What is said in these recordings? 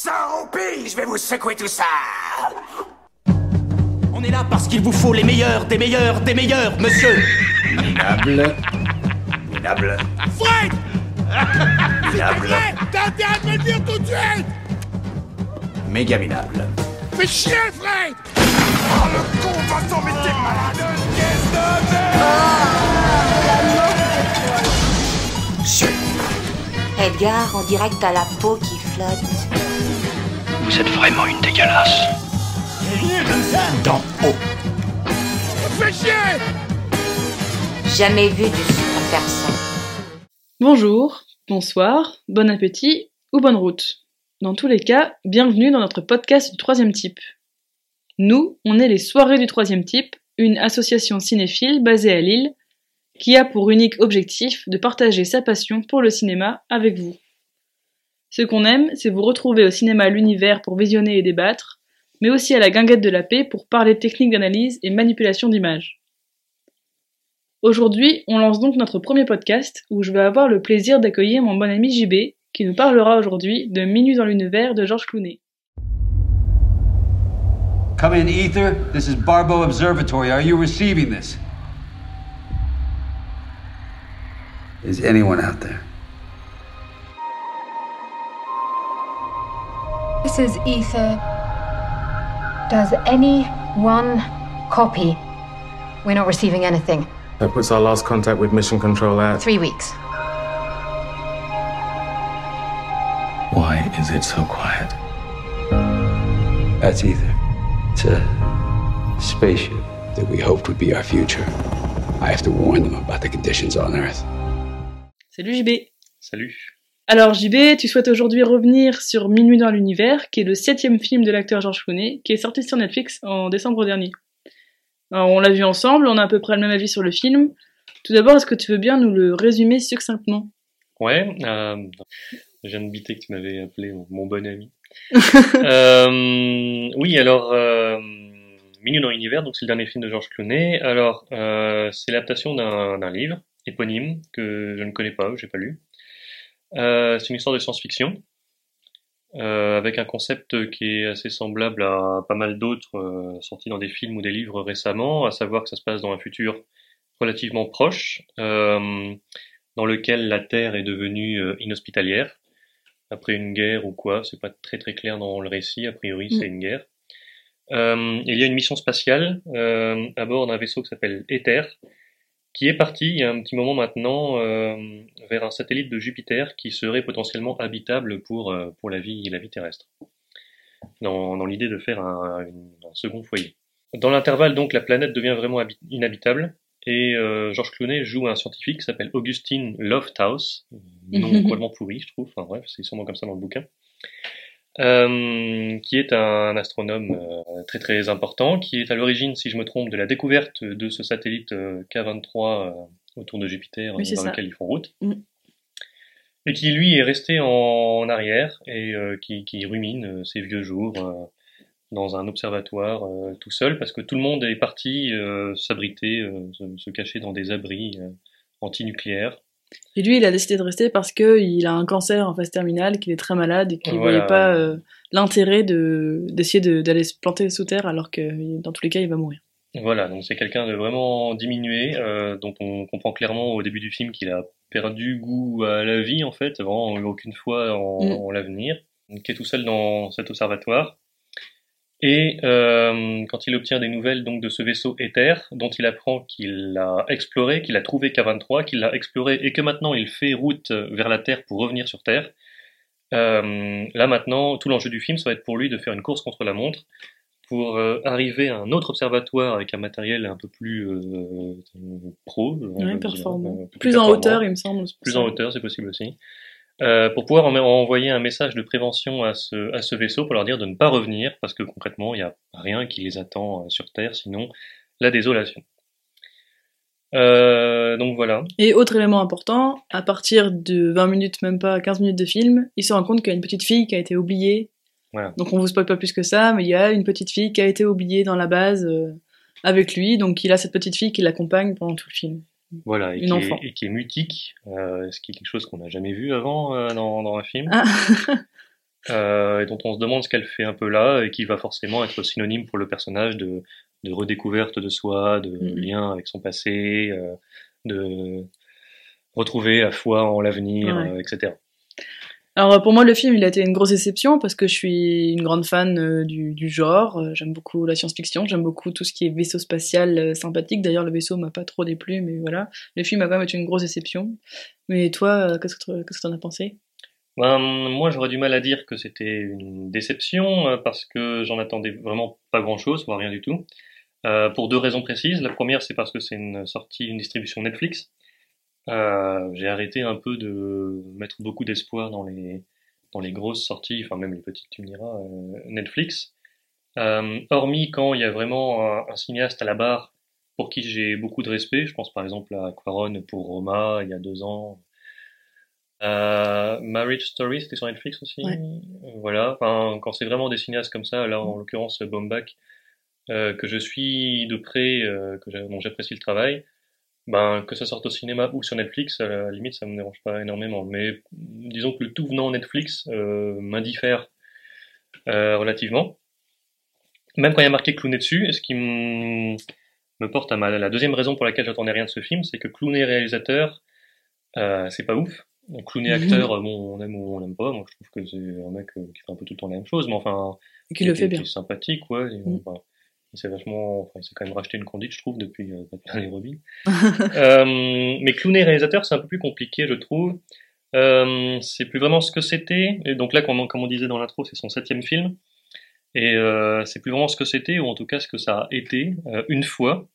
Sans roupie, je vais vous secouer tout ça On est là parce qu'il vous faut les meilleurs, des meilleurs, des meilleurs, monsieur Minable. Minable. Fred Minable. T'as intérêt de me le dire tout de suite Méga minable. Fais chier, Fred Oh, le con va s'en mettre malade Qu'est-ce de merde Chut. Edgar, on dirait que t'as la peau qui flotte. Vous êtes vraiment une dégueulasse. Dans haut Fais chier Jamais vu du super persan. Bonjour, bonsoir, bon appétit ou bonne route. Dans tous les cas, bienvenue dans notre podcast du troisième type. Nous, on est les Soirées du troisième type, une association cinéphile basée à Lille, qui a pour unique objectif de partager sa passion pour le cinéma avec vous. Ce qu'on aime, c'est vous retrouver au cinéma l'univers pour visionner et débattre, mais aussi à la guinguette de la paix pour parler technique d'analyse et manipulation d'images. Aujourd'hui, on lance donc notre premier podcast où je vais avoir le plaisir d'accueillir mon bon ami JB qui nous parlera aujourd'hui de Minuit dans l'univers de Georges Clooney. Come Ether. This is Barbo Observatory. Are you receiving this? Is anyone out there? This is Ether. Does any one copy? We're not receiving anything. That puts our last contact with Mission Control at. Three weeks. Why is it so quiet? That's Ether. It's a spaceship that we hoped would be our future. I have to warn them about the conditions on Earth. Salut JB Salut. Alors JB, tu souhaites aujourd'hui revenir sur Minuit dans l'univers, qui est le septième film de l'acteur Georges Clooney, qui est sorti sur Netflix en décembre dernier. Alors, on l'a vu ensemble, on a à peu près le même avis sur le film. Tout d'abord, est-ce que tu veux bien nous le résumer succinctement? Ouais, euh, je viens de biter que tu m'avais appelé mon, bon ami. euh, oui, alors, euh, Minuit dans l'univers, donc c'est le dernier film de Georges Clooney. Alors, euh, c'est l'adaptation d'un d'un livre éponyme que je ne connais pas, j'ai pas lu. Euh, c'est une histoire de science-fiction euh, avec un concept qui est assez semblable à pas mal d'autres euh, sortis dans des films ou des livres récemment, à savoir que ça se passe dans un futur relativement proche, euh, dans lequel la Terre est devenue euh, inhospitalière après une guerre ou quoi, c'est pas très très clair dans le récit, a priori c'est une guerre. Euh, il y a une mission spatiale euh, à bord d'un vaisseau qui s'appelle Ether, qui est parti il y a un petit moment maintenant euh, vers un satellite de Jupiter qui serait potentiellement habitable pour, euh, pour la, vie, la vie terrestre, dans, dans l'idée de faire un, une- un second foyer. Dans l'intervalle, donc, la planète devient vraiment habi- inhabitable, et euh, Georges Clooney joue un scientifique qui s'appelle Augustine Lofthouse, nom complètement pourri, je trouve, enfin bref, c'est sûrement comme ça dans le bouquin, euh, qui est un astronome euh, très très important, qui est à l'origine, si je me trompe, de la découverte de ce satellite euh, K23 euh, autour de Jupiter, Oui, dans ça. lequel ils font route, Mm. et qui lui est resté en arrière et qui, qui rumine ses vieux jours dans un observatoire tout seul, parce que tout le monde est parti s'abriter, se, se cacher dans des abris antinucléaires. Et lui, il a décidé de rester parce que il a un cancer en phase terminale, qu'il est très malade et qu'il Voilà. voyait pas euh, l'intérêt de d'essayer de- d'aller se planter sous terre alors que dans tous les cas, il va mourir. Voilà, donc c'est quelqu'un de vraiment diminué, euh, dont on comprend clairement au début du film qu'il a perdu goût à la vie en fait, vraiment aucune foi en, Mm. en l'avenir, qui est tout seul dans cet observatoire. Et euh, quand il obtient des nouvelles donc de ce vaisseau Ether, dont il apprend qu'il l'a exploré, qu'il a trouvé K23, qu'il l'a exploré et que maintenant il fait route vers la Terre pour revenir sur Terre, euh, là maintenant tout l'enjeu du film ça va être pour lui de faire une course contre la montre pour euh, arriver à un autre observatoire avec un matériel un peu plus euh, pro, va Ouais, performant. euh, Plus en hauteur, il me semble. Plus en hauteur, c'est possible aussi. Euh, pour pouvoir en- envoyer un message de prévention à ce, à ce vaisseau pour leur dire de ne pas revenir parce que concrètement il n'y a rien qui les attend euh, sur Terre sinon la désolation. Euh, donc voilà. Et autre élément important, à partir de 20 minutes, même pas 15 minutes de film, il se rend compte qu'il y a une petite fille qui a été oubliée. Voilà. Donc on vous spoil pas plus que ça, mais il y a une petite fille qui a été oubliée dans la base euh, avec lui, donc il a cette petite fille qui l'accompagne pendant tout le film. Voilà, et, qui, est, et qui est mutique, euh, ce qui est quelque chose qu'on n'a jamais vu avant euh, dans, dans un film. Ah. euh, et dont on se demande ce qu'elle fait un peu là, et qui va forcément être synonyme pour le personnage de, de redécouverte de soi, de Mhm. lien avec son passé, euh, de retrouver la foi en l'avenir, Ouais. euh, etc. Alors pour moi le film il a été une grosse déception parce que je suis une grande fan euh, du, genre, Euh, j'aime beaucoup la science-fiction, j'aime beaucoup tout ce qui est vaisseau spatial euh, sympathique, d'ailleurs le vaisseau m'a pas trop déplu mais voilà, le film a quand même été une grosse déception. Mais toi qu'est-ce que t'en as pensé? Ben, moi, j'aurais du mal à dire que c'était une déception parce que j'en attendais vraiment pas grand-chose, voire rien du tout. Pour deux raisons précises. La première, c'est parce que c'est une sortie, une distribution Netflix. Euh, j'ai arrêté un peu de mettre beaucoup d'espoir dans les dans les grosses sorties, enfin même les petites, tu me diras, euh, Netflix. Euh, hormis quand il y a vraiment un, un cinéaste à la barre pour qui j'ai beaucoup de respect. Je pense par exemple à Quaron pour Roma il y a deux ans. Euh, Marriage Story, c'était sur Netflix aussi? Ouais. Voilà. Enfin, quand c'est vraiment des cinéastes comme ça, là en l'occurrence Bombach, euh, que je suis de près, euh, que dont j'apprécie le travail, ben que ça sorte au cinéma ou sur Netflix, à la limite ça me dérange pas énormément. Mais disons que le tout venant Netflix euh, m'indiffère euh, relativement. Même quand il y a marqué Clooney dessus, ce qui me porte à ma, la deuxième raison pour laquelle j'attendais rien de ce film, c'est que Clooney réalisateur, euh, c'est pas ouf. Clooney Mhm. acteur, euh, bon, on aime ou on l'aime pas. Moi, je trouve que c'est un mec euh, qui fait un peu tout le temps la même chose, mais enfin, Qui le qui- fait qui bien. est sympathique, ouais. et, enfin, il s'est vachement, enfin, il s'est quand même racheté une conduite, je trouve, depuis euh, et Robin. euh, mais Clooney réalisateur, c'est un peu plus compliqué, je trouve. Euh, c'est plus vraiment ce que c'était. Et donc là, comme on, comme on disait dans l'intro, c'est son septième film. Et euh, c'est plus vraiment ce que c'était, ou en tout cas ce que ça a été, euh, une fois.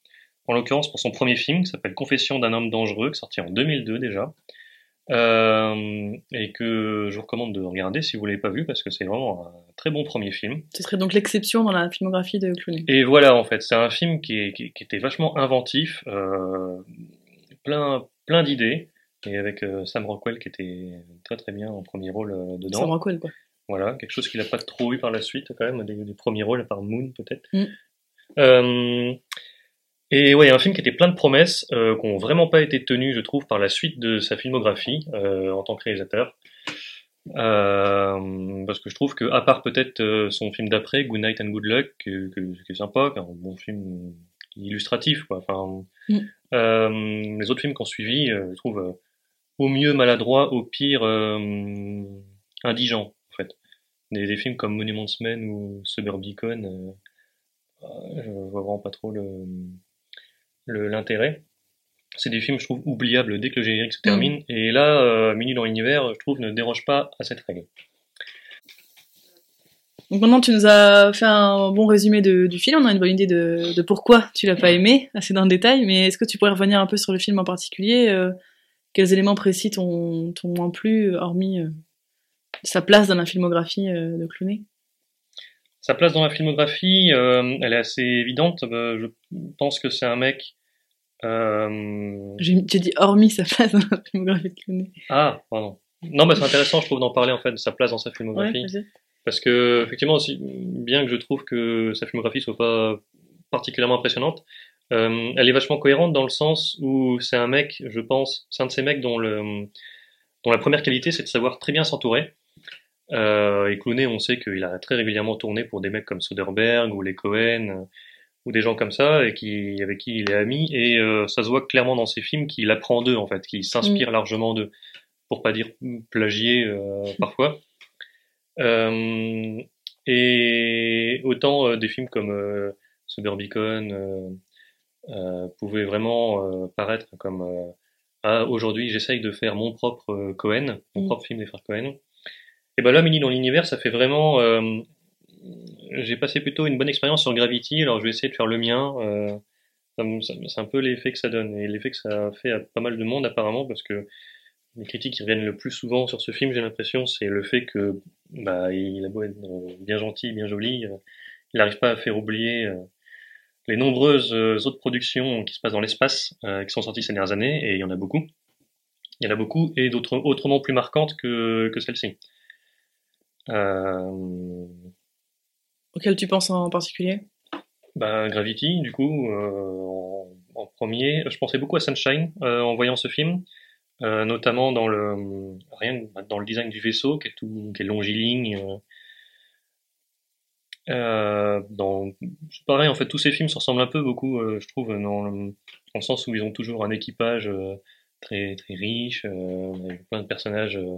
En l'occurrence pour son premier film, qui s'appelle Confession d'un homme dangereux, qui est sorti en 2002 déjà. Euh, et que je vous recommande de regarder si vous l'avez pas vu, parce que c'est vraiment un très bon premier film. Ce serait donc l'exception dans la filmographie de Clooney. Et voilà, en fait, c'est un film qui, est- qui, qui était vachement inventif, euh, plein, plein d'idées, et avec euh, Sam Rockwell qui était très très bien en premier rôle euh, dedans. Sam Rockwell quoi. Voilà, quelque chose qu'il n'a pas trop eu par la suite, quand même, des, des premiers rôles, à part Moon, peut-être. Mm. Et ouais, un film qui était plein de promesses, euh, qui n'ont vraiment pas été tenues, je trouve, par la suite de sa filmographie, euh, en tant que réalisateur. Euh, parce que je trouve que, à part peut-être euh, son film d'après, Good Night and Good Luck, que, que- qui est sympa, qui est un bon film illustratif, quoi. Enfin, Mm. euh, les autres films qui ont suivi, euh, je trouve, euh, au mieux maladroit, au pire euh, indigent, en fait. Des, des films comme Monuments Men ou Suburbicon, je vois vraiment pas trop le- l'intérêt. C'est des films, je trouve, oubliables dès que le générique se termine. Et là, euh, Minuit dans l'univers, je trouve, ne déroge pas à cette règle. Donc maintenant tu nous as fait un bon résumé de- du film, on a une bonne idée de, de pourquoi tu l'as pas aimé, assez dans le détail, mais est-ce que tu pourrais revenir un peu sur le film en particulier euh, Quels éléments précis t'ont moins plu, hormis euh, sa place dans la filmographie de Clooney? Sa place dans la filmographie, euh, elle est assez évidente. Euh, je pense que c'est un mec. euh, J'ai j'ai dit hormis sa place dans la filmographie de Clooney. Ah, pardon. Non, mais c'est intéressant, je trouve, d'en parler en fait de sa place dans sa filmographie. Parce que, effectivement, aussi, bien que je trouve que sa filmographie soit pas particulièrement impressionnante, euh, elle est vachement cohérente dans le sens où c'est un mec, je pense, c'est un de ces mecs dont, le, dont la première qualité, c'est de savoir très bien s'entourer. Euh, et Clooney, on sait qu'il a très régulièrement tourné pour des mecs comme Soderbergh ou les Cohen euh, ou des gens comme ça et qui, avec qui il est ami. Et euh, ça se voit clairement dans ses films qu'il apprend d'eux, en fait, qu'il s'inspire largement d'eux, pour pas dire plagier euh, parfois. Et autant des films comme euh, pouvaient vraiment paraître comme ah, aujourd'hui j'essaye de faire mon propre Cohen, mon Mm. propre film des frères Cohen. Et ben là, Mini dans l'univers, ça fait vraiment. euh, j'ai passé plutôt une bonne expérience sur Gravity, alors je vais essayer de faire le mien. euh, c'est un peu l'effet que ça donne et l'effet que ça fait à pas mal de monde apparemment parce que les critiques qui reviennent le plus souvent sur ce film, j'ai l'impression, c'est le fait que bah, il a beau être euh, bien gentil, bien joli, euh, il n'arrive pas à faire oublier euh, les nombreuses autres productions qui se passent dans l'espace, qui sont sorties ces dernières années, et il y en a beaucoup. Il y en a beaucoup, et d'autres autrement plus marquantes que, que celle-ci. Euh, Auquel tu penses en particulier? Bah, Gravity, du coup, euh, en, en premier. Je pensais beaucoup à Sunshine euh, en voyant ce film. euh, notamment dans le rien dans le design du vaisseau qui est tout qui est longiligne. euh, dans c'est pareil en fait tous ces films se ressemblent un peu beaucoup euh, je trouve dans le, dans le sens où ils ont toujours un équipage euh, très très riche euh, avec plein de personnages euh,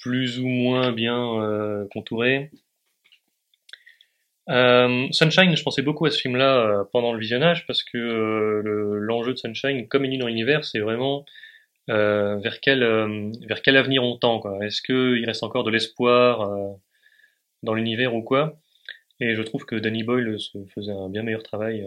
plus ou moins bien euh, contourés euh, Sunshine, je pensais beaucoup à ce film-là euh, pendant le visionnage parce que le- l'enjeu de Sunshine, comme une dans l'univers, c'est vraiment vers quel vers quel avenir on tend. Est-ce que il reste encore de l'espoir dans l'univers ou quoi? Et je trouve que Danny Boyle se faisait un bien meilleur travail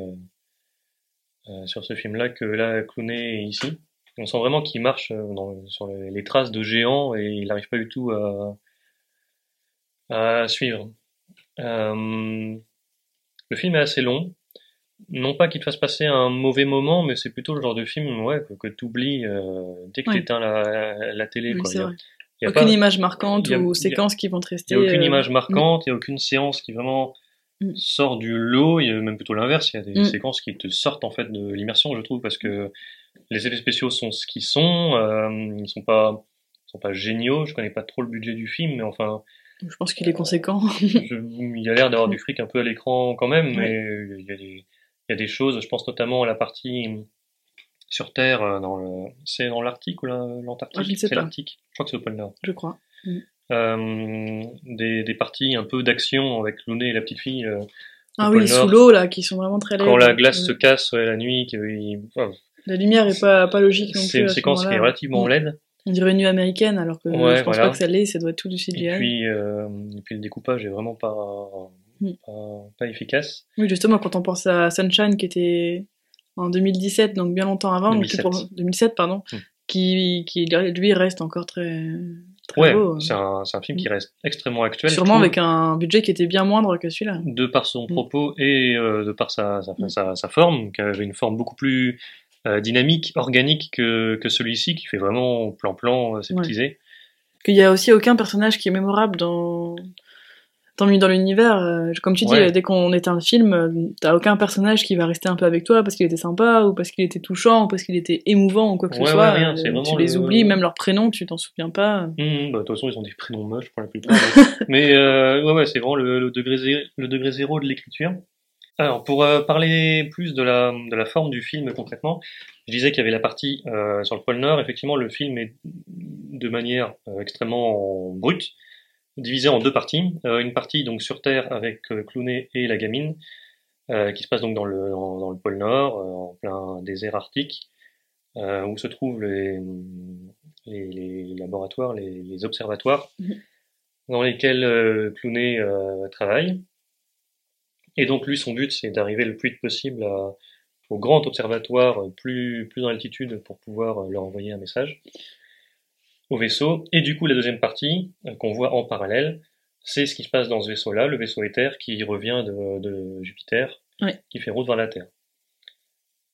sur ce film-là que là Clooney ici. On sent vraiment qu'il marche euh, dans- sur les, traces de géants et il n'arrive pas du tout à à suivre. Euh, le film est assez long. Non pas qu'il te fasse passer un mauvais moment, mais c'est plutôt le genre de film ouais, que, que tu oublies dès que Ouais. tu éteins la, la télé. Oui, quoi. Il y a- vrai. il y a Aucune pas- image marquante il a- ou il séquence qui vont te Il rester. n'y a aucune euh, image mm. marquante, il n'y a aucune séance qui vraiment sort du lot, il y a même plutôt l'inverse, il y a des Mm. séquences qui te sortent en fait de l'immersion, je trouve, parce que les effets spéciaux sont ce qu'ils sont, euh, ils sont pas ils sont pas géniaux, je connais pas trop le budget du film, mais enfin, Je pense qu'il est conséquent. je- il y a l'air d'avoir du fric un peu à l'écran quand même, mais il y, a des, il y a des choses, je pense notamment à la partie sur Terre, euh, dans le, c'est dans l'Arctique ou la- l'Antarctique? Ah, C'est l'Arctique, je crois que c'est au pôle Nord. je crois. Mm. Euh, des, des parties un peu d'action avec Looney et la petite fille. euh, Ah oui, sous l'eau là, qui sont vraiment très laides. Quand la glace Mm. se casse ouais, la nuit, qu'il- enfin, La lumière est pas, pas logique non plus. c'est une ce séquence qui est relativement Mm. laide. On dirait une nuit américaine, alors que Ouais, je pense voilà. pas que ça l'est, ça doit être tout du CGI. Et puis, euh, et puis le découpage est vraiment pas, Mm. pas, pas efficace. Oui, justement, quand on pense à Sunshine, qui était en 2017, donc bien longtemps avant, donc qui 2007. pour- 2007, pardon, Mm. qui, qui lui reste encore très, très Ouais, beau. c'est un, un film qui reste extrêmement actuel. Sûrement avec un budget qui était bien moindre que celui-là. de par son Mm. propos et euh, de par sa, sa, Mm. sa, sa forme, qui avait une forme beaucoup plus euh, dynamique, organique que, que celui-ci, qui fait vraiment plan-plan, euh, sceptisé. Qu'il y a aussi aucun personnage qui est mémorable dans dans, dans l'univers. euh, Comme tu dis, Ouais. euh, dès qu'on éteint le film, t'as aucun personnage qui va rester un peu avec toi parce qu'il était sympa ou parce qu'il était touchant ou parce qu'il était émouvant ou quoi que Ouais, ce ouais, soit. rien, tu les le- oublies, même leur prénom, tu t'en souviens pas. Hum, bah, de toute façon, ils ont des prénoms moches pour la plupart. mais euh, ouais, ouais, c'est vraiment le, le degré zé- le degré zéro de l'écriture. Alors, pour euh, parler plus de la, de la forme du film concrètement, je disais qu'il y avait la partie euh, sur le pôle Nord. Effectivement, le film est de manière euh, extrêmement brute, divisé en deux parties. Euh, une partie donc sur Terre avec euh, Clooney et la gamine, euh, qui se passe donc dans le, dans, dans le pôle Nord, euh, en plein désert arctique, euh, où se trouvent les, les, les laboratoires, les, les observatoires, Mhm. dans lesquels Clooney euh, travaille. Et donc lui, son but, c'est d'arriver le plus vite possible à- au grand observatoire euh, plus, plus en altitude pour pouvoir euh, leur envoyer un message au vaisseau. Et du coup, la deuxième partie, euh, qu'on voit en parallèle, c'est ce qui se passe dans ce vaisseau-là, le vaisseau Ether qui revient de, de Jupiter, qui fait route vers la Terre.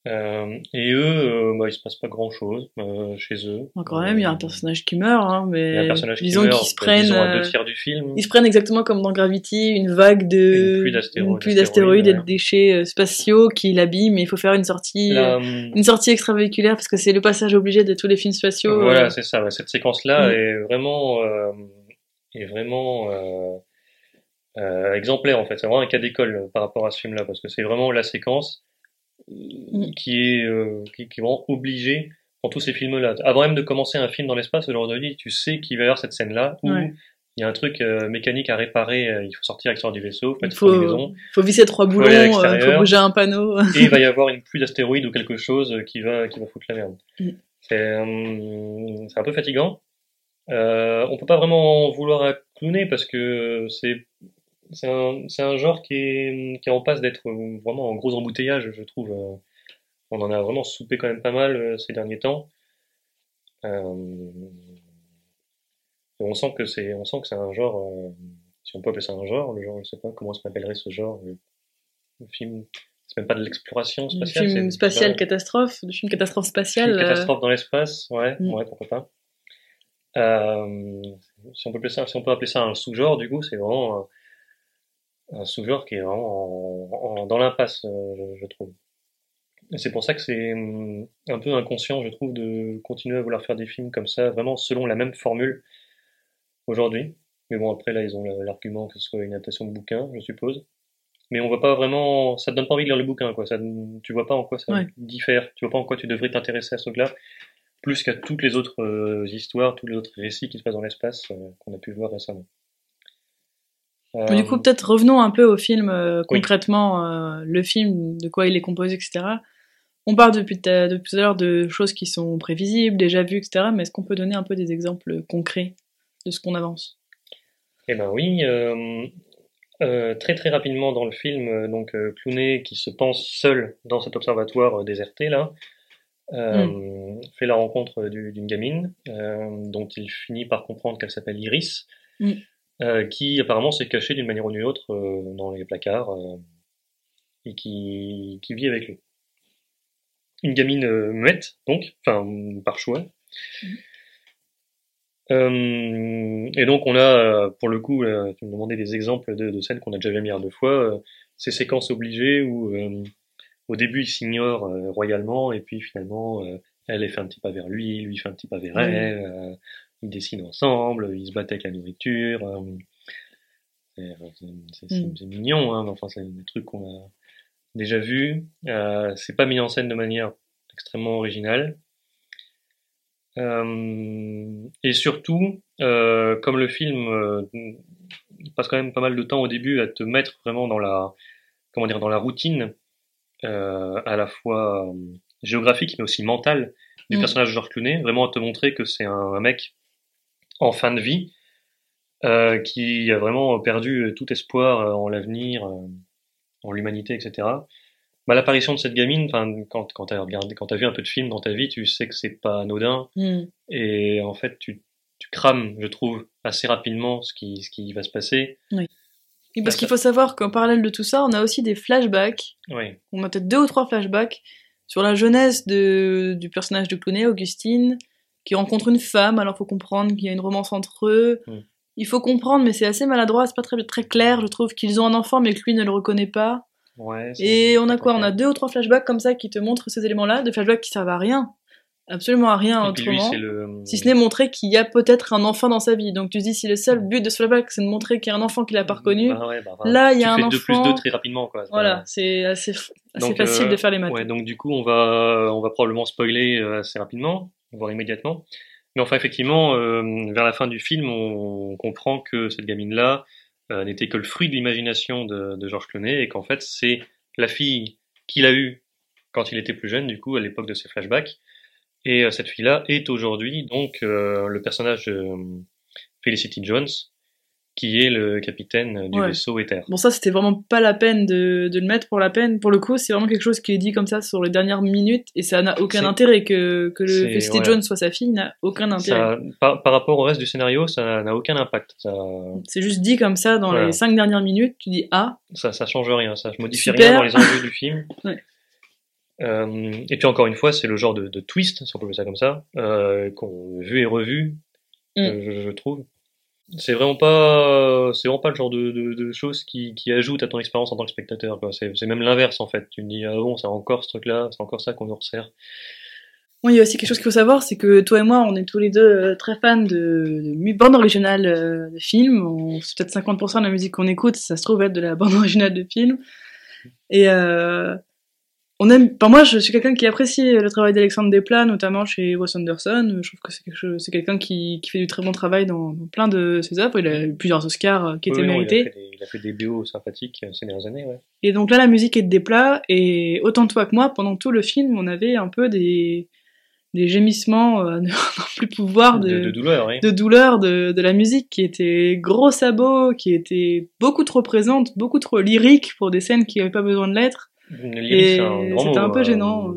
Euh, et eux, euh, bah, il se passe pas grand-chose euh, chez eux. Bon, quand même, il y a un personnage qui meurt, hein, mais personnage disons qu'ils se bah, prennent, à euh, deux tiers du film. ils se prennent exactement comme dans Gravity, une vague de, Une pluie d'astéroïdes, et de déchets euh, spatiaux qui l'abîment, mais il faut faire une sortie, La, euh, hum, une sortie extravéhiculaire parce que c'est le passage obligé de tous les films spatiaux. Voilà, euh, c'est ça. Cette séquence-là Mm. est vraiment, euh, est vraiment euh, euh, exemplaire en fait. C'est vraiment un cas d'école euh, par rapport à ce film-là parce que c'est vraiment la séquence Mm. qui est euh, qui, qui est vraiment obligée dans tous ces films-là. Avant même de commencer un film dans l'espace, aujourd'hui, tu sais qu'il va y avoir cette scène-là où Ouais. il y a un truc euh, mécanique à réparer. euh, il faut sortir l'extérieur du vaisseau, faut Il faut, combinaison. faut visser trois boulons, à euh, faut bouger un panneau. et il va y avoir une pluie d'astéroïdes ou quelque chose qui va qui va foutre la merde. Mm. C'est c'est un peu fatigant. Euh, on peut pas vraiment vouloir à clowner parce que c'est c'est un c'est un genre qui est qui est en passe d'être vraiment en gros embouteillage, je trouve. Euh, On en a vraiment soupé quand même pas mal euh, ces derniers temps. Euh, et on sent que c'est on sent que c'est un genre euh, si on peut appeler ça un genre, le genre je sais pas comment ça s'appellerait ce genre le, le film c'est même pas de l'exploration Le spatiale, c'est film du spatial catastrophe, le film catastrophe spatiale. euh, catastrophe dans l'espace, ouais, Mm. ouais, pourquoi pas. Euh, si on peut appeler ça, si on peut appeler ça un sous-genre, du coup, c'est vraiment un, sous-genre qui est vraiment en- en- dans l'impasse, euh, je, je trouve. Et c'est pour ça que c'est hum, un peu inconscient, je trouve, de continuer à vouloir faire des films comme ça, vraiment selon la même formule aujourd'hui. Mais bon, après, là, ils ont la- l'argument que ce soit une adaptation de bouquin, je suppose. Mais on voit pas vraiment, ça te donne pas envie de lire le bouquin, quoi. Ça, tu vois pas en quoi ça Ouais. diffère, tu vois pas en quoi tu devrais t'intéresser à ce truc-là, plus qu'à toutes les autres euh, histoires, tous les autres récits qui se passent dans l'espace euh, qu'on a pu voir récemment. Du coup, Euh, peut-être revenons un peu au film, euh, Oui. concrètement, euh, le film, de quoi il est composé, etc. On parle depuis, ta- depuis tout à l'heure de choses qui sont prévisibles, déjà vues, etc. Mais est-ce qu'on peut donner un peu des exemples concrets de ce qu'on avance? Eh ben oui, très très rapidement dans le film, donc Clooney qui se pense seul dans cet observatoire déserté là, euh, fait la rencontre du- d'une gamine dont il finit par comprendre qu'elle s'appelle Iris, Mm. Euh, qui apparemment s'est cachée d'une manière ou d'une autre euh, dans les placards euh, et qui, qui vit avec lui. Une gamine euh, muette, donc, enfin par choix. Euh, et donc on a, pour le coup, tu me demandais des exemples de, de scènes qu'on a déjà vu milliard de fois, euh, ces séquences obligées où euh, au début il s'ignore euh, royalement et puis finalement euh, elle elle fait un petit pas vers lui, lui fait un petit pas vers elle, euh, ils dessinent ensemble, ils se battent avec la nourriture. euh, c'est c'est- Mm. c'est mignon, hein, mais enfin c'est des trucs qu'on a déjà vus. Euh, c'est pas mis en scène de manière extrêmement originale. Euh, et surtout, euh, comme le film euh, passe quand même pas mal de temps au début à te mettre vraiment dans la, comment dire, dans la routine, euh, à la fois euh, géographique mais aussi mentale du Mm. personnage de George Clooney, vraiment à te montrer que c'est un, un mec en fin de vie euh, qui a vraiment perdu tout espoir euh, en l'avenir, euh, en l'humanité, etc. Bah, l'apparition de cette gamine, quand, quand regardé, quand t'as vu un peu de film dans ta vie, tu sais que c'est pas anodin. Hmm. Et en fait, tu, tu crames, je trouve, assez rapidement ce qui, ce qui va se passer. Oui, parce Bah, qu'il faut savoir qu'en parallèle de tout ça, on a aussi des flashbacks. Oui, On a peut-être deux ou trois flashbacks sur la jeunesse de, du personnage de Clooney, Augustine, qui rencontre une femme. Alors faut comprendre qu'il y a une romance entre eux. Mm. Il faut comprendre, mais c'est assez maladroit, c'est pas très, très clair. Je trouve qu'ils ont un enfant, mais que lui ne le reconnaît pas. ouais. Et on a quoi? On a deux ou trois flashbacks comme ça qui te montrent ces éléments-là, des flashbacks qui servent à rien, absolument à rien Et puis lui, autrement. le. Si ce n'est montrer qu'il y a peut-être un enfant dans sa vie. Donc tu te dis, si le seul but de ce flashback, c'est de montrer qu'il y a un enfant qu'il a pas reconnu, Bah ouais, bah, là, il y tu a un fais 2 plus enfant. 2 très rapidement, quoi. Voilà, c'est assez, f- assez Donc, facile euh, de faire les maths. Ouais, donc du coup, on va, on va probablement spoiler euh, assez rapidement, voire immédiatement. Mais enfin, effectivement, euh, vers la fin du film, on, comprend que cette gamine-là euh, n'était que le fruit de l'imagination de, de Georges Clooney et qu'en fait, c'est la fille qu'il a eue quand il était plus jeune, du coup, à l'époque de ses flashbacks. Et euh, cette fille-là est aujourd'hui donc le personnage de Felicity Jones, qui est le capitaine du Ouais. vaisseau Ether. Bon, ça, c'était vraiment pas la peine de, de le mettre pour la peine. Pour le coup, c'est vraiment quelque chose qui est dit comme ça sur les dernières minutes et ça n'a aucun intérêt que, que le. Jones soit sa fille, n'a aucun intérêt. Ça, par, par rapport au reste du scénario, ça n'a aucun impact. Ça, C'est juste dit comme ça dans Voilà. les cinq dernières minutes, tu dis ah, ça, ça change rien, ça modifie Super. rien dans les enjeux du film. Ouais. Euh, et puis encore une fois, c'est le genre de, de twist, si on peut appeler ça comme ça, euh, qu'on vu et revu, Mm. euh, je, je trouve. C'est vraiment pas, c'est vraiment pas le genre de, de, de choses qui, qui ajoute à ton expérience en tant que spectateur. quoi. C'est c'est même l'inverse en fait. Tu te dis ah bon, c'est encore ce truc-là, c'est encore ça qu'on nous resserre. Bon, il y a aussi quelque chose qu'il faut savoir, c'est que toi et moi, on est tous les deux euh, très fans de, de bande originale euh, de films. On- C'est peut-être 50% de la musique qu'on écoute, ça se trouve être de la bande originale de films. Et euh, on aime. Enfin, moi, je suis quelqu'un qui apprécie le travail d'Alexandre Desplat, notamment chez Wes Anderson. Je trouve que c'est quelque quelqu'un qui, qui fait du très bon travail dans, dans plein de ses œuvres. Il a eu plusieurs Oscars euh, qui étaient non, mérités. Il a, fait des, des BO sympathiques euh, ces dernières années, ouais. Et donc là, la musique est de Desplat, et autant toi que moi, pendant tout le film, on avait un peu des, des gémissements euh, à ne plus pouvoir De, de douleur, oui. de douleur de, de la musique qui était gros sabot, qui était beaucoup trop présente, beaucoup trop lyrique pour des scènes qui n'avaient pas besoin de l'être. Une lyrique, c'est un grand c'était un peu euh, gênant.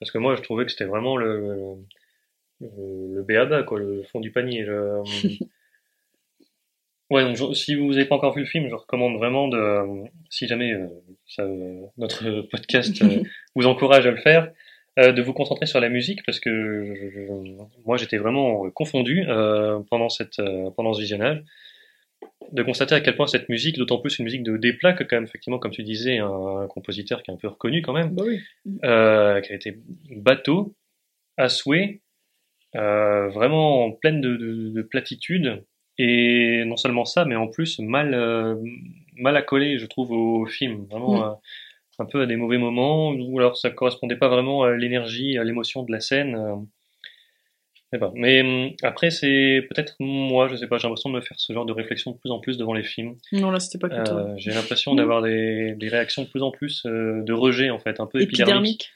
Parce que moi, je trouvais que c'était vraiment le, le, le béaba, quoi, le fond du panier. Je- ouais, donc je- si vous n'avez pas encore vu le film, je recommande vraiment de, si jamais euh, ça, euh, notre podcast euh, vous encourage à le faire, euh, de vous concentrer sur la musique parce que je- je- moi j'étais vraiment confondu euh, pendant cette euh, pendant ce visionnage de constater à quel point cette musique, d'autant plus une musique de déplaque, quand même, effectivement, comme tu disais, un, un compositeur qui est un peu reconnu quand même, Bah oui. euh, qui a été bateau, à souhait, euh, vraiment pleine de, de, de platitudes, et non seulement ça, mais en plus mal, euh, mal accolé, je trouve, au film. Vraiment, Mm. un peu à des mauvais moments, ou alors ça correspondait pas vraiment à l'énergie, à l'émotion de la scène. Je sais pas. Mais hum, après, c'est peut-être moi, je sais pas, j'ai l'impression de me faire ce genre de réflexion de plus en plus devant les films. Non, là, c'était pas que toi. Euh, j'ai l'impression d'avoir des, des réactions de plus en plus euh, de rejet, en fait, un peu Épidermique.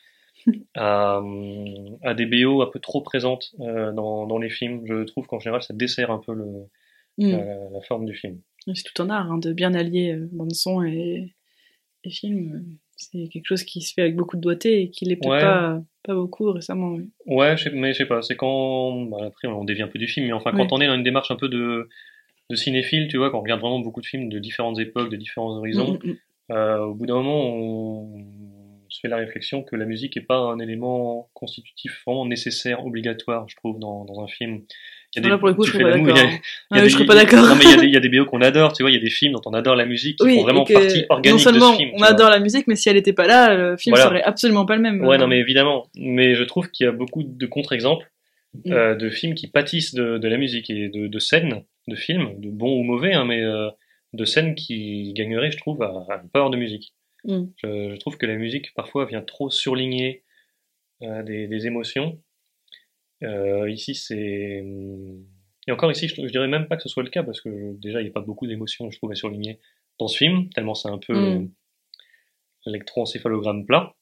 à, hum, à des BO un peu trop présentes euh, dans, dans les films. Je trouve qu'en général, ça dessert un peu le, Mm. la, la forme du film. C'est tout un art hein, de bien allier euh, bande son et, et film. C'est quelque chose qui se fait avec beaucoup de doigté et qui l'est peut-être Ouais. pas, pas beaucoup récemment. oui. Ouais, mais je sais pas, c'est quand. bah, après, on dévie un peu du film, mais enfin, quand on est dans une démarche un peu de, de cinéphile, tu vois, qu'on regarde vraiment beaucoup de films de différentes époques, de différents horizons, Mm, mm, mm. euh, au bout d'un moment, on, on se fait la réflexion que la musique est pas un élément constitutif vraiment nécessaire, obligatoire, je trouve, dans, dans un film. Il y Là, pour le coup, je pas l'amour, il y a- d'accord. il y a Ouais, des- je serais pas d'accord. Non, mais il y a des- il y, a des BO qu'on adore, tu vois, il y a des films dont on adore la musique, qui Oui, font vraiment que partie organique non seulement de ce film. on adore la musique, mais si elle était pas là, le film Voilà. serait absolument pas le même. Ouais, non, mais évidemment. Mais je trouve qu'il y a beaucoup de contre-exemples Mm. euh, de films qui pâtissent de, de la musique et de, de scènes de films, de bons ou mauvais, hein, mais euh, de scènes qui gagneraient, je trouve, à, à une power de musique. Mm. Je, je trouve que la musique, parfois, vient trop surligner euh, des, des émotions. Euh, ici, c'est... Et encore ici, je, je dirais même pas que ce soit le cas, parce que déjà, il n'y a pas beaucoup d'émotions, je trouve, à surligner dans ce film, tellement c'est un peu Mm. euh, électroencéphalogramme plat.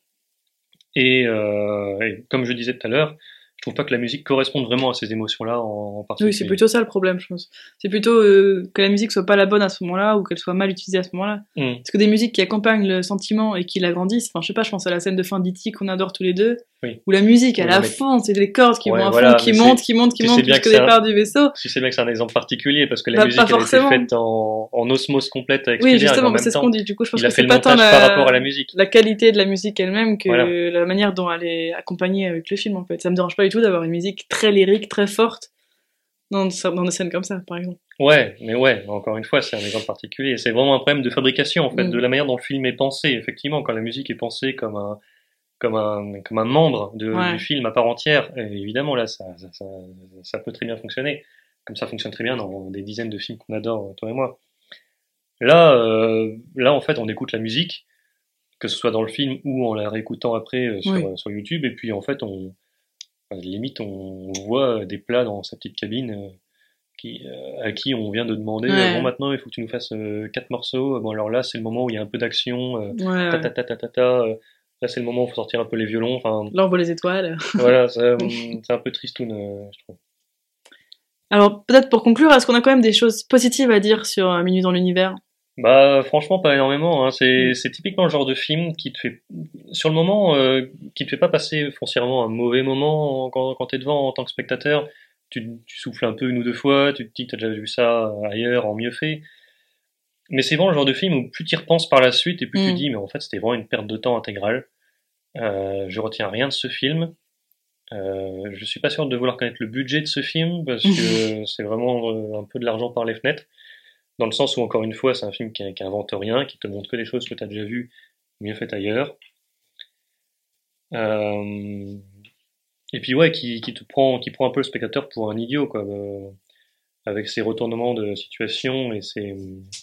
Et, euh, et comme je disais tout à l'heure, trouve pas que la musique corresponde vraiment à ces émotions-là en, en particulier. Oui, c'est plutôt ça le problème, je pense. C'est plutôt euh, que la musique soit pas la bonne à ce moment-là ou qu'elle soit mal utilisée à ce moment-là. Mm. Parce que des musiques qui accompagnent le sentiment et qui l'agrandissent, enfin, je sais pas, je pense à la scène de fin d'E.T. qu'on adore tous les deux, Oui. où la musique, elle Oui, mais- fond, c'est les cordes qui Ouais, vont à voilà, fond, qui montent, qui montent, qui montent jusqu'au c'est un- départ du vaisseau. Tu sais bien que c'est un exemple particulier parce que la Bah, musique elle était forcément. faite en, en osmose complète avec Oui, justement, c'est ce qu'on dit. Du coup, je pense a que c'est le pas tant la... par rapport à la musique. la qualité de la musique elle-même que la manière dont elle est accompagnée avec le film, en fait. Ça me dérange pas du tout d'avoir une musique très lyrique, très forte dans, dans des scènes comme ça, par exemple. Ouais, mais ouais, encore une fois, c'est un exemple particulier. C'est vraiment un problème de fabrication, en fait, Mm. de la manière dont le film est pensé. Effectivement, quand la musique est pensée comme un, comme un, comme un membre de, Ouais. du film à part entière, euh, évidemment, là, ça, ça, ça, ça peut très bien fonctionner. Comme ça fonctionne très bien dans des dizaines de films qu'on adore, toi et moi. Là, euh, là, en fait, on écoute la musique, que ce soit dans le film ou en la réécoutant après euh, sur, Oui. sur YouTube, et puis en fait, on, enfin, limite, on voit des plats dans sa petite cabine euh, qui, euh, à qui on vient de demander Ouais. euh, bon maintenant il faut que tu nous fasses euh, quatre morceaux bon alors là c'est le moment où il y a un peu d'action euh, Ouais, ta ta ta ta ta ta, euh, là c'est le moment où il faut sortir un peu les violons enfin Là, on voit les étoiles. voilà c'est euh, un peu tristoun euh, je trouve Alors, peut-être pour conclure, est-ce qu'on a quand même des choses positives à dire sur euh, Minuit dans l'univers? Bah franchement pas énormément. Hein. C'est Mm. c'est typiquement le genre de film qui te fait sur le moment euh, qui te fait pas passer foncièrement un mauvais moment quand quand t'es devant en tant que spectateur. Tu, tu souffles un peu une ou deux fois, tu te dis que t'as déjà vu ça ailleurs en mieux fait. Mais c'est vraiment le genre de film où plus tu y repenses par la suite et plus tu Mm. dis mais en fait c'était vraiment une perte de temps intégrale. Euh, je retiens rien de ce film. Euh, je suis pas sûr de vouloir connaître le budget de ce film parce que c'est vraiment euh, un peu de l'argent par les fenêtres dans le sens où encore une fois c'est un film qui, qui invente rien, qui te montre que des choses que tu as déjà vues mieux faites ailleurs. Euh, et puis ouais, qui, qui te prend, qui prend un peu le spectateur pour un idiot quoi, euh, avec ses retournements de situation et ses,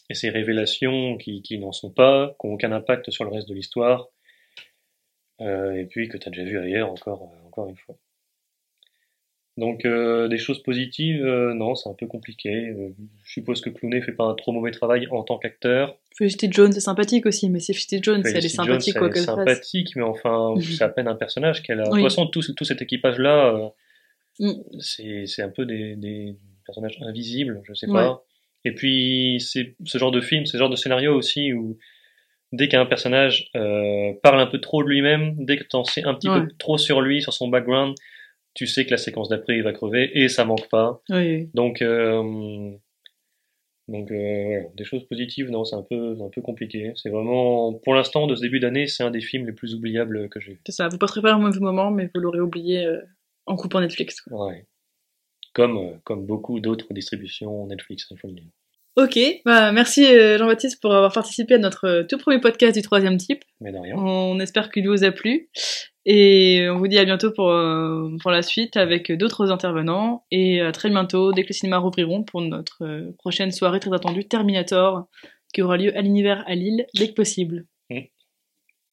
et ses révélations qui, qui n'en sont pas, qui n'ont aucun impact sur le reste de l'histoire, euh, et puis que tu as déjà vu ailleurs encore, euh, encore une fois. Donc euh, des choses positives, euh, non, c'est un peu compliqué. Euh, je suppose que Clooney fait pas un trop mauvais travail en tant qu'acteur. Felicity Jones est sympathique aussi, mais c'est Felicity Jones, elle est Felicity sympathique Jones, quoi qu'elle fasse. sympathique, mais enfin, c'est à peine un personnage qu'elle a. De toute façon, tout, tout cet équipage-là, Mm. euh, c'est c'est un peu des, des personnages invisibles, je sais Ouais. pas. Et puis, c'est ce genre de film, ce genre de scénario aussi où dès qu'un personnage euh, parle un peu trop de lui-même, dès que tu en sais un petit Ouais. peu trop sur lui, sur son background, tu sais que la séquence d'après, il va crever et ça manque pas. Oui. Donc, euh, donc euh, des choses positives, non, c'est un peu, un peu compliqué. C'est vraiment, pour l'instant, de ce début d'année, c'est un des films les plus oubliables que j'ai. C'est ça, vous passerez pas un mauvais moment, mais vous l'aurez oublié euh, en coupant Netflix. quoi. Ouais. Comme, euh, comme beaucoup d'autres distributions Netflix, il faut le dire. Ok, bah, merci euh, Jean-Baptiste pour avoir participé à notre euh, tout premier podcast du troisième type. Mais de rien. On espère qu'il vous a plu. Et on vous dit à bientôt pour, euh, pour la suite avec d'autres intervenants. Et très bientôt dès que les cinémas rouvriront pour notre euh, prochaine soirée très attendue Terminator qui aura lieu à l'univers à Lille dès que possible.